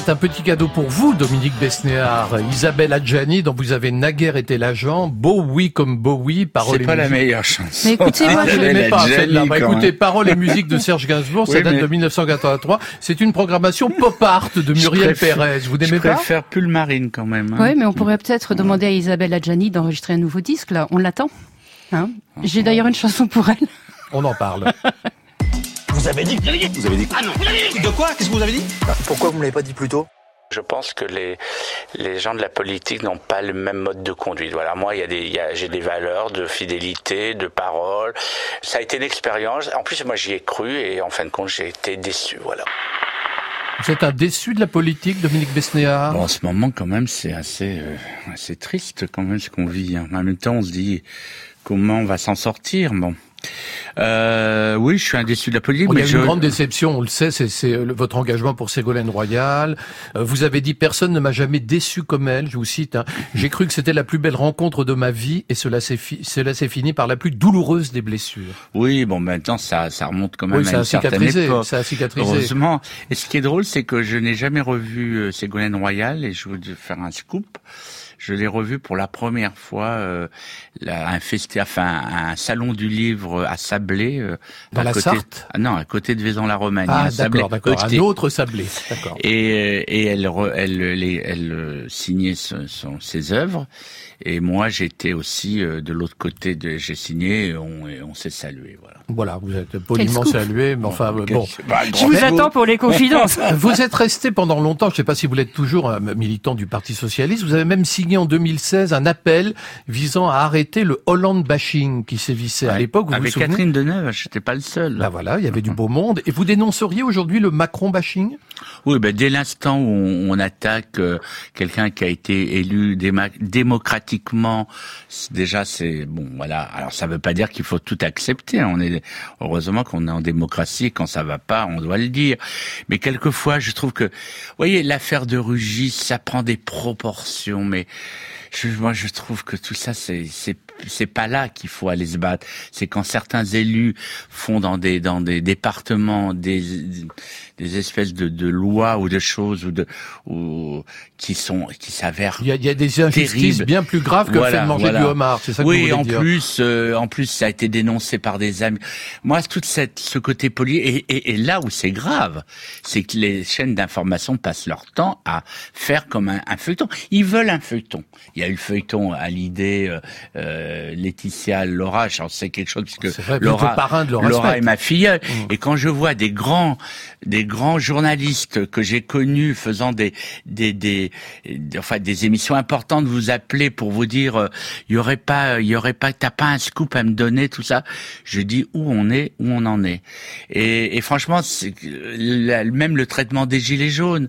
S1: C'est un petit cadeau pour vous, Dominique Besnéard. Isabelle Adjani, dont vous avez naguère été l'agent. Beau oui comme beau oui, parole
S3: C'est
S1: et
S3: pas la
S1: musique.
S3: meilleure chanson.
S6: Mais écoutez, moi,
S1: Ah, je
S6: je-
S1: l'aimais pas, celle-là. Bah, écoutez, paroles et musique de Serge Gainsbourg, ça date
S3: mais-
S1: de 1983. C'est une programmation pop art de
S3: Je
S1: Muriel
S3: préfère-
S1: Pérez. Vous
S3: Je
S1: n'aimez pas
S3: préfère Pulmarine quand même. hein.
S6: Oui, mais on pourrait peut-être demander à Isabelle Adjani d'enregistrer un nouveau disque, là. On l'attend. Hein J'ai d'ailleurs une chanson pour elle.
S1: On en parle.
S14: Vous avez dit Vous avez dit Vous avez dit Ah non, vous avez dit De quoi? Qu'est-ce que vous avez dit? Pourquoi vous me l'avez pas dit plus tôt?
S3: Je pense que les, les gens de la politique n'ont pas le même mode de conduite. Voilà, moi, il y a des, il y a- j'ai des valeurs de fidélité, de parole. Ça a été une expérience. En plus, moi, j'y ai cru et en fin de compte, j'ai été déçu. Voilà.
S1: Vous êtes un déçu de la politique, Dominique Besnéard?
S3: Bon, en ce moment, quand même, c'est assez, euh, assez triste quand même ce qu'on vit. hein. En même temps, on se dit comment on va s'en sortir. Bon. Euh, oui, je suis un déçu de la politique,
S1: Il y a
S3: je...
S1: une grande déception, on le sait, c'est euh, votre engagement pour Ségolène Royal. Euh, Vous avez dit personne ne m'a jamais déçu comme elle. Je vous cite. hein. J'ai cru que c'était la plus belle rencontre de ma vie et cela s'est fi- cela s'est fini par la plus douloureuse des blessures.
S3: Oui, bon, maintenant ça, ça remonte quand même
S1: Oui,
S3: à
S1: ça a
S3: une certaine
S1: cicatrisé,
S3: époque.
S1: ça a cicatrisé.
S3: Heureusement. Et ce qui est drôle, c'est que je n'ai jamais revu euh, Ségolène Royal et je veux faire un scoop. Je l'ai revu pour la première fois euh, là, un festi- enfin un salon du livre à Sablé. euh,
S1: Dans
S3: à
S1: la
S3: côté,
S1: Sarthe
S3: Ah non, à côté de Vaison-la-Romagne.
S1: Ah,
S3: à Sablé,
S1: d'accord, d'accord. Un autre sablé. D'accord.
S3: Et, euh, et elle, re- elle, les- elle, euh, signait ce- son- ses œuvres. Et moi, j'étais aussi euh, de l'autre côté. De, j'ai signé et on, on s'est salué. Voilà.
S1: Voilà, vous êtes poliment salué, mais enfin euh, bon.
S3: c'est pas un
S6: Je vous attends pour les confidences.
S1: Vous êtes resté pendant longtemps, je ne sais pas si vous l'êtes toujours un militant du Parti Socialiste, vous avez même signé en 2016 un appel visant à arrêter le Holland bashing qui sévissait à l'époque. Vous vous
S3: Avec
S1: souvenez
S3: Catherine Deneuve, j'étais pas le seul.
S1: Là voilà, il y avait du beau monde. Et vous dénonceriez aujourd'hui le Macron bashing?
S3: Oui, ben dès l'instant où on, attaque euh, quelqu'un qui a été élu démocratiquement, déjà c'est bon, voilà. Alors ça veut pas dire qu'il faut tout accepter. On est heureusement qu'on est en démocratie. Quand ça va pas, on doit le dire. Mais quelquefois, je trouve que, vous voyez, l'affaire de Rugis, ça prend des proportions. Mais je, moi, je trouve que tout ça, c'est c'est pas là qu'il faut aller se battre. C'est quand certains élus font dans des dans des départements des des espèces de, de lois ou de choses ou de ou qui sont qui s'avèrent
S1: il il y a des injustices
S3: terribles.
S1: bien plus graves que le fait de manger
S3: voilà.
S1: du homard, c'est ça que
S3: oui,
S1: vous voulez
S3: en
S1: dire
S3: plus, euh, en plus, ça a été dénoncé par des amis. Moi, toute cette, ce côté poli, et, et, et là où c'est grave, c'est que les chaînes d'information passent leur temps à faire comme un, un feuilleton. Ils veulent un feuilleton. Il y a eu le feuilleton à l'idée euh, euh, Laetitia Laura, j'en sais quelque chose puisque Laura,
S1: parrain de Laura
S3: Laura est ma filleule.
S1: Mm.
S3: Et quand je vois des grands, des grands journalistes que j'ai connus faisant des, des, des, des- enfin des émissions importantes vous appeler pour vous dire, euh, il y aurait pas, il y aurait pas, t'as pas un scoop à me donner, tout ça. Je dis où on est, où on en est. Et, et franchement, la- même le traitement des gilets jaunes,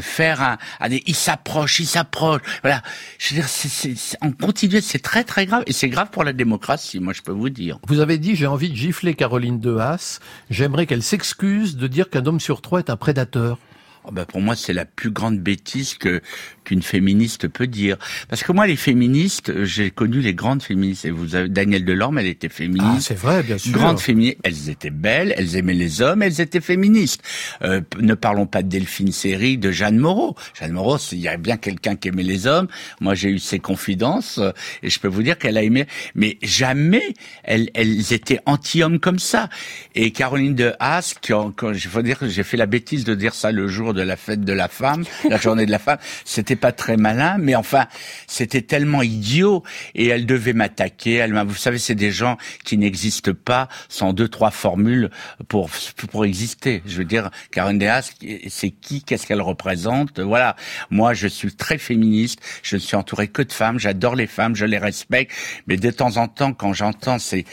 S3: faire un, un des, il s'approche, il s'approche. Voilà. Je veux dire, c'est, on continue, c'est très très grave et c'est grave pour la démocratie. Moi, je peux vous dire.
S1: Vous avez dit j'ai envie de gifler Caroline de Haas. J'aimerais qu'elle s'excuse de dire qu'un homme sur trois est un prédateur.
S3: Oh pour moi, c'est la plus grande bêtise que qu'une féministe peut dire. Parce que moi, les féministes, j'ai connu les grandes féministes. Et vous avez Danielle Delorme, elle était
S1: Ah,
S3: féministe.
S1: c'est vrai, bien sûr.
S3: Grandes féministes, elles étaient belles, elles aimaient les hommes, elles étaient féministes. Euh, ne parlons pas de Delphine Seyrig, de Jeanne Moreau. Jeanne Moreau, il y a bien quelqu'un qui aimait les hommes. Moi, j'ai eu ses confidences euh, et je peux vous dire qu'elle a aimé. Mais jamais elles, elles étaient anti-hommes comme ça. Et Caroline de Haas, quand, quand je faut dire que j'ai fait la bêtise de dire ça le jour de la fête de la femme, la journée de la femme, c'était pas très malin, mais enfin, c'était tellement idiot et elle devait m'attaquer. Elle m'a, vous savez, c'est des gens qui n'existent pas sans deux, trois formules pour, pour exister. Je veux dire, Caroline de Haas, c'est qui, qu'est-ce qu'elle représente? Voilà. Moi, je suis très féministe. Je ne suis entouré que de femmes. J'adore les femmes. Je les respecte. Mais de temps en temps, quand j'entends ces,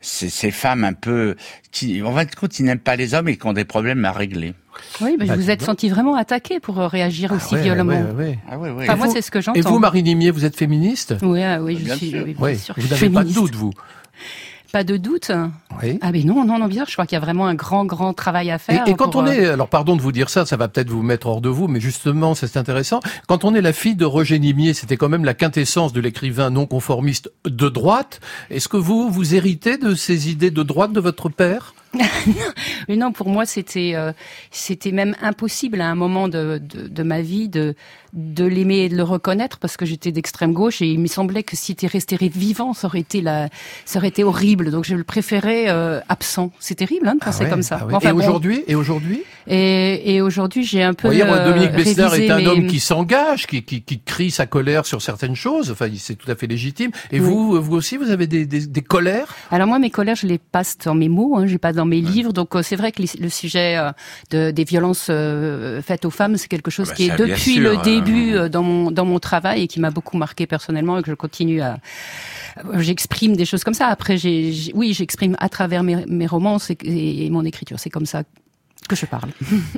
S3: ces, ces femmes un peu, qui, en fin de ils n'aiment pas les hommes et qui ont des problèmes à régler.
S6: Oui, mais
S1: Bah,
S6: vous êtes senti vraiment attaqué pour euh, réagir aussi
S1: ouais,
S6: violemment.
S1: ouais, ouais.
S3: Ah ouais, ouais.
S6: Enfin,
S1: Et
S6: moi,
S1: vous-
S6: c'est ce que j'entends.
S1: Et vous, Marie Nimier, vous êtes féministe?
S6: Oui, ah oui, je
S3: Bien
S6: suis.
S3: sûr.
S6: oui, bien
S1: Oui.
S6: sûr que
S1: Vous n'avez pas de doute, vous
S6: Pas de doute?
S1: Oui.
S6: Ah ben non, non, non, bien. Je crois qu'il y a vraiment un grand, grand travail à faire.
S1: Et, et quand
S6: pour,
S1: on
S6: euh,
S1: est, alors pardon de vous dire ça, ça va peut-être vous mettre hors de vous, mais justement, c'est intéressant. Quand on est la fille de Roger Nimier, c'était quand même la quintessence de l'écrivain non conformiste de droite. Est-ce que vous, vous héritez de ces idées de droite de votre père?
S6: Mais non, pour moi, c'était euh, c'était même impossible à un moment de, de, de ma vie de de l'aimer et de le reconnaître parce que j'étais d'extrême gauche et il me semblait que si était resté vivant, ça aurait été la, ça aurait été horrible. Donc je le préférais euh, absent. C'est terrible hein, de
S1: Ah
S6: penser
S1: ouais,
S6: comme ça.
S1: ah ouais.
S6: Bon, enfin,
S1: et
S6: bon.
S1: aujourd'hui Et aujourd'hui?
S6: Et, et aujourd'hui, j'ai un peu.
S1: Voyez, moi,
S6: euh,
S1: Dominique Bessner est un
S6: mes-
S1: homme qui s'engage, qui, qui, qui crie sa colère sur certaines choses. Enfin, c'est tout à fait légitime. Et
S6: Oui.
S1: vous, vous aussi, vous avez des, des, des colères?
S6: Alors moi, mes colères, je les passe dans mes mots, hein, je les passe dans mes livres. Donc euh, c'est vrai que les- le sujet euh, de, des violences euh, faites aux femmes, c'est quelque chose
S3: Ah bah
S6: qui est depuis
S3: sûr,
S6: le
S3: hein.
S6: début euh, dans mon dans mon travail et qui m'a beaucoup marqué personnellement et que je continue à. J'exprime des choses comme ça. Après, j'ai, j'ai- oui, j'exprime à travers mes, mes romans et, et mon écriture. C'est comme ça que je parle.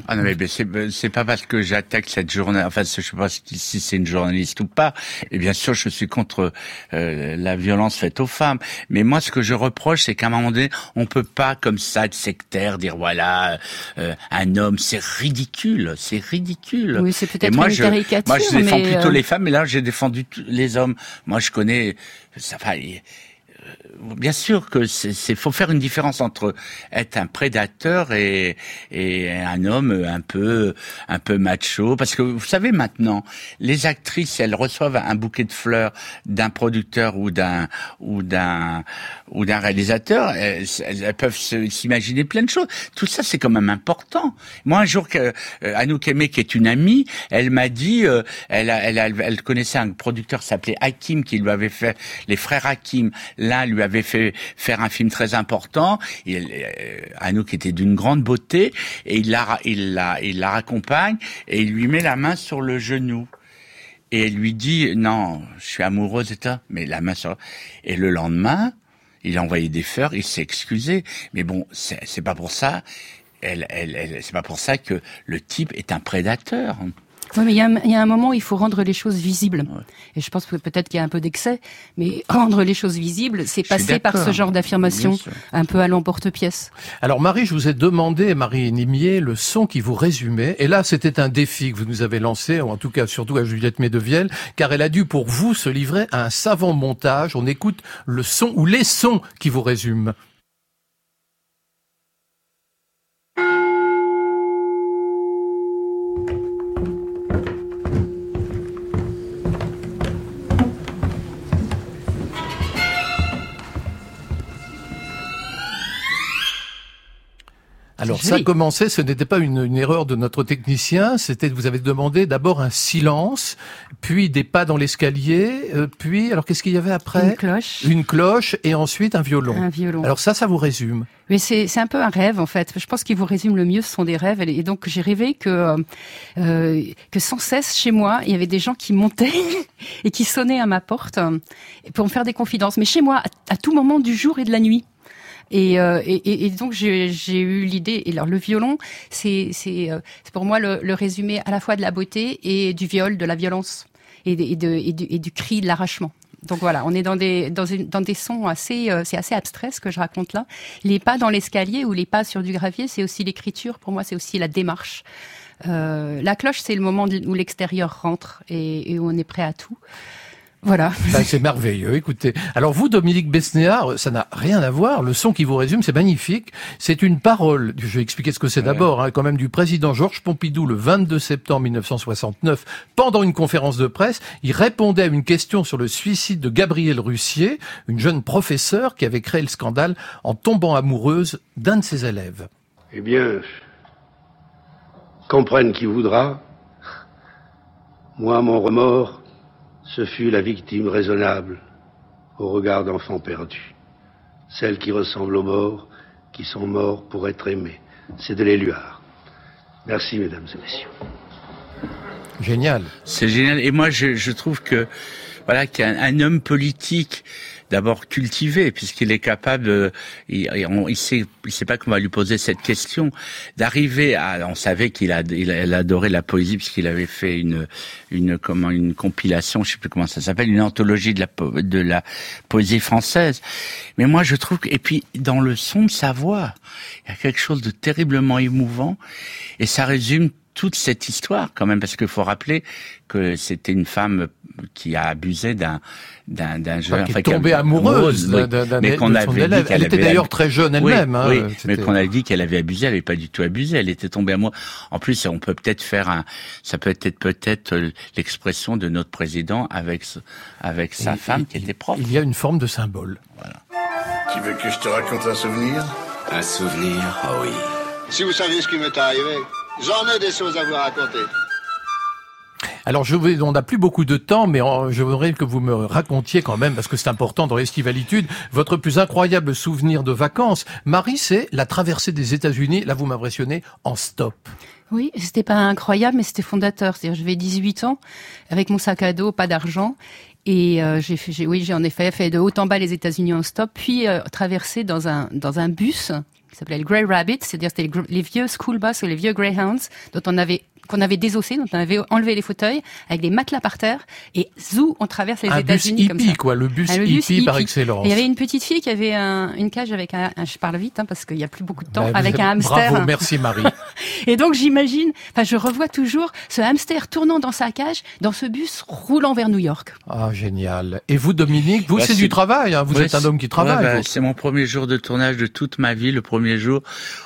S3: Ah non, mais c'est c'est pas parce que j'attaque cette journée, enfin, je sais pas si c'est une journaliste ou pas. Et bien sûr, je suis contre euh, la violence faite aux femmes. Mais moi, ce que je reproche, c'est qu'à un moment donné, on peut pas comme ça, de sectaire, dire voilà, euh, un homme, c'est ridicule, c'est ridicule.
S6: Oui, c'est peut-être une
S3: je,
S6: caricature,
S3: Moi, je défends
S6: mais,
S3: plutôt
S6: euh,
S3: les femmes, mais là, j'ai défendu les hommes. Moi, je connais, ça, enfin, Bien sûr que c'est faut faire une différence entre être un prédateur et, et un homme un peu un peu macho. Parce que vous savez maintenant les actrices elles reçoivent un bouquet de fleurs d'un producteur ou d'un ou d'un ou d'un réalisateur. Elles, peuvent s'imaginer plein de choses. Tout ça c'est quand même important. Moi un jour que euh, Anouk Aimé qui est une amie elle m'a dit euh, elle, a- elle, elle connaissait un producteur qui s'appelait Hakim qui lui avait fait les frères Hakim lui avait fait faire un film très important. Elle, euh, Anouk était d'une grande beauté. Et il la il la il la raccompagne et il lui met la main sur le genou. Et elle lui dit non je suis amoureuse et ça mais la main sur et le lendemain il a envoyé des fleurs il s'est excusé. Mais bon c'est pas pour ça. C'est pas pour ça que le type est un prédateur.
S6: Oui, mais il y, a un- il y a un moment où il faut rendre les choses visibles. Et je pense que peut-être qu'il y a un peu d'excès, mais rendre les choses visibles, c'est passer par ce genre d'affirmation un peu à l'emporte-pièce.
S1: Alors Marie, je vous ai demandé, Marie Nimier, le son qui vous résumait. Et là, c'était un défi que vous nous avez lancé, ou en tout cas surtout à Juliette Medevielle, car elle a dû pour vous se livrer à un savant montage. On écoute le son ou les sons qui vous résument. Alors ça commençait, ce n'était pas une, une erreur de notre technicien, c'était vous avez demandé d'abord un silence, puis des pas dans l'escalier, euh, puis alors qu'est-ce qu'il y avait après?
S6: Une cloche.
S1: Une cloche et ensuite un violon.
S6: Un violon.
S1: Alors ça, ça vous résume?
S6: Mais c'est c'est un peu un rêve en fait. Je pense qu'il vous résume le mieux, ce sont des rêves. Et donc j'ai rêvé que euh, euh, que sans cesse chez moi, il y avait des gens qui montaient et qui sonnaient à ma porte euh, pour me faire des confidences. Mais chez moi, à, à tout moment du jour et de la nuit. Et, euh, et, et- donc j'ai eu l'idée. Et alors le violon, euh, c'est pour moi le, le résumé à la fois de la beauté et du viol, de la violence et, de, et, du, et du cri, de l'arrachement. Donc voilà, on est dans des dans, une- dans des sons assez euh, c'est assez abstrait ce que je raconte là. Les pas dans l'escalier ou les pas sur du gravier, c'est aussi l'écriture. Pour moi, c'est aussi la démarche. Euh, la cloche, c'est le moment où l'extérieur rentre et, et où on est prêt à tout. Voilà.
S1: Ben, c'est merveilleux, écoutez. Alors vous, Dominique Besnéard, ça n'a rien à voir. Le son qui vous résume, c'est magnifique. C'est une parole, je vais expliquer ce que c'est d'abord, hein, quand même, du président Georges Pompidou le 22 septembre 1969, pendant une conférence de presse. Il répondait à une question sur le suicide de Gabrielle Russier, une jeune professeure qui avait créé le scandale en tombant amoureuse d'un de ses élèves.
S15: Eh bien, comprenne qui voudra. Moi, mon remords, ce fut la victime raisonnable au regard d'enfants perdus. Celles qui ressemblent aux morts, qui sont morts pour être aimés. C'est de l'éluard. Merci, mesdames et messieurs.
S1: Génial.
S3: C'est génial. Et moi, je, je trouve que voilà qu'un un homme politique, d'abord cultivé, puisqu'il est capable, de- il, il- sait, il sait pas va lui poser cette question, d'arriver à, on savait qu'il a, il, adorait la poésie puisqu'il avait fait une, une comment, une compilation, je sais plus comment ça s'appelle, une anthologie de la, de la poésie française. Mais moi, je trouve que, et puis dans le son de sa voix, il y a quelque chose de terriblement émouvant, et ça résume toute cette histoire quand même, parce qu'il faut rappeler que c'était une femme qui a abusé d'un d'un d'un jeune,
S1: qui est tombée amoureuse d'un
S3: mais qu'on avait dit
S1: Elle était d'ailleurs très jeune elle-même. hein,
S3: oui,
S1: c'était-
S3: mais qu'on a dit qu'elle avait abusé, elle avait pas du tout abusé, elle était tombée amoureuse. En plus, on peut peut-être faire un, ça peut être peut-être euh, l'expression de notre président avec avec sa femme
S1: il-
S3: qui était propre.
S1: Il y a une forme de symbole.
S16: Tu veux que je te raconte un souvenir?
S17: Un souvenir Oh oui.
S18: Si vous saviez ce qui m'est arrivé, j'en ai des choses à vous raconter.
S1: Alors, je vais, on n'a plus beaucoup de temps, mais en- je voudrais que vous me racontiez quand même, parce que c'est important dans l'estivalitude, votre plus incroyable souvenir de vacances. Marie, c'est la traversée des États-Unis. Là, vous m'impressionnez en stop.
S6: Oui, c'était pas incroyable, mais c'était fondateur. C'est-à-dire, j'avais 18 ans, avec mon sac à dos, pas d'argent. Et euh, j'ai fait, j'ai- oui, j'ai en effet fait de haut en bas les États-Unis en stop, puis euh, traversé dans un dans un bus s'appelait le Grey Rabbit, c'est-à-dire c'était les, vieux school ou les vieux Greyhounds dont on avait qu'on avait désossé, dont on avait enlevé les fauteuils avec des matelas par terre et zou, on traverse les
S1: Un bus
S6: États-Unis comme
S1: hippie,
S6: ça.
S1: quoi, le bus
S6: Ah,
S1: hippie par excellence.
S6: Et Il y avait une petite fille qui avait un- une cage avec un, un- je parle vite hein, parce qu'il y a plus beaucoup de temps,
S1: Bah,
S6: avec un hamster.
S1: Bravo, merci Marie.
S6: Et donc j'imagine, enfin je revois toujours ce hamster tournant dans sa cage, dans ce bus roulant vers New York.
S1: Ah, génial. Et vous, Dominique, vous,
S3: Bah,
S1: c'est du travail. hein, Vous
S3: Ouais,
S1: êtes un
S3: c'est-
S1: homme qui travaille.
S3: ouais, bah, c'est mon premier jour de tournage de toute ma vie, le premier jour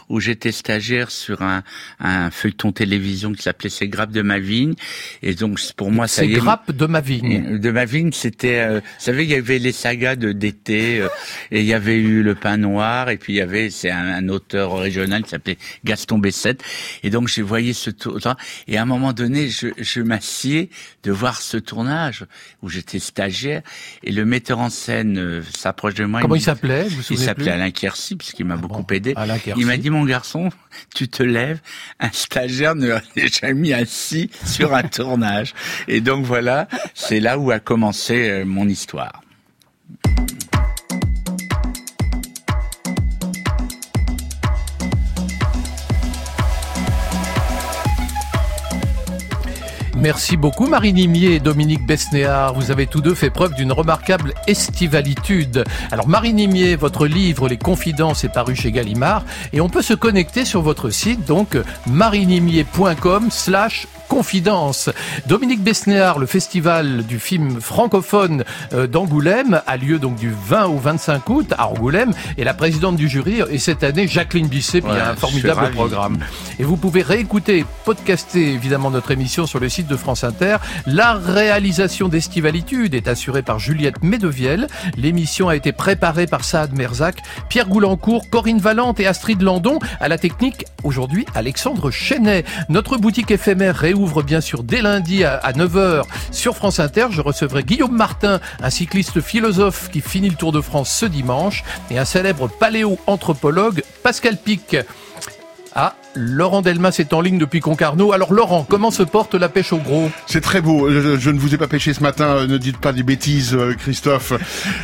S3: où j'étais stagiaire sur un, un feuilleton télévision qui s'appelait C'est grappes de ma vigne. Et donc pour moi, ça
S1: C'est
S3: y est.
S1: grappe de ma vigne.
S3: De ma vigne, c'était, euh, vous savez, il y avait les sagas de d'été, euh, et il y avait eu Le Pain Noir, et puis il y avait, c'est un, un auteur régional qui s'appelait Gaston Bessette. Et donc j'ai voyé ce tournage, et à un moment donné, je, je m'assieds de voir ce tournage où j'étais stagiaire, et le metteur en scène euh, s'approche de moi.
S1: Comment
S3: me
S1: il s'appelait Vous vous
S3: Il s'appelait Alain Quercy, puisqu'il m'a beaucoup aidé.
S1: Alain Quercy.
S3: Il m'a dit, mon garçon, tu te lèves, un stagiaire ne n'est jamais assis sur un tournage. Et donc voilà, c'est là où a commencé euh, mon histoire.
S1: Merci beaucoup Marie Nimier et Dominique Besnéard. Vous avez tous deux fait preuve d'une remarquable estivalitude. Alors Marie Nimier, votre livre Les Confidences est paru chez Gallimard et on peut se connecter sur votre site donc marinimier.com slash confidence. Dominique Besnéard, le festival du film francophone euh, d'Angoulême a lieu donc du 20 au 25 août à Angoulême et la présidente du jury est cette année Jacqueline Bisset. Puis il y a un formidable programme. Et vous pouvez réécouter, podcaster évidemment notre émission sur le site de France Inter. La réalisation d'Estivalitude est assurée par Juliette Medevielle. L'émission a été préparée par Saad Merzac, Pierre Goulancourt, Corinne Valente et Astrid Landon. À la technique, aujourd'hui, Alexandre Chenet. Notre boutique éphémère réouvre bien sûr dès lundi à, à 9h sur France Inter. Je recevrai Guillaume Martin, un cycliste philosophe qui finit le Tour de France ce dimanche, et un célèbre paléo-anthropologue, Pascal Pic. Laurent Delmas est en ligne depuis Concarneau. Alors Laurent, comment se porte la pêche au gros?
S16: C'est très beau. Je, je ne vous ai pas pêché ce matin. euh, Ne dites pas des bêtises, euh, Christophe.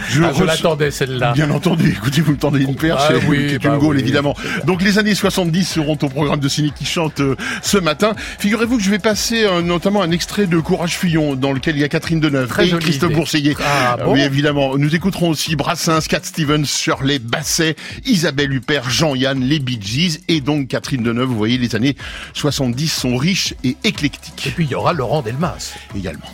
S16: Je,
S1: Ah, je l'attendais celle-là.
S16: Bien entendu. Écoutez, vous me tendez une perche.
S1: Ah
S16: et
S1: oui,
S16: c'est
S1: bah
S16: une gaule,
S1: oui.
S16: évidemment. Donc les années 70 seront au programme de Ciné qui chante euh, ce matin. Figurez-vous que je vais passer euh, notamment un extrait de Courage Fillon dans lequel il y a Catherine Deneuve
S1: Très
S16: et Christophe
S1: idée. Ah, bon
S16: Oui, évidemment. Nous écouterons aussi Brassens, Cat Stevens, Shirley Basset, Isabelle Huppert, Jean-Yann, les Bee Gees et donc Catherine Deneuve. Vous voyez, les années 70 sont riches et éclectiques.
S1: Et puis il y aura Laurent Delmas.
S16: Également.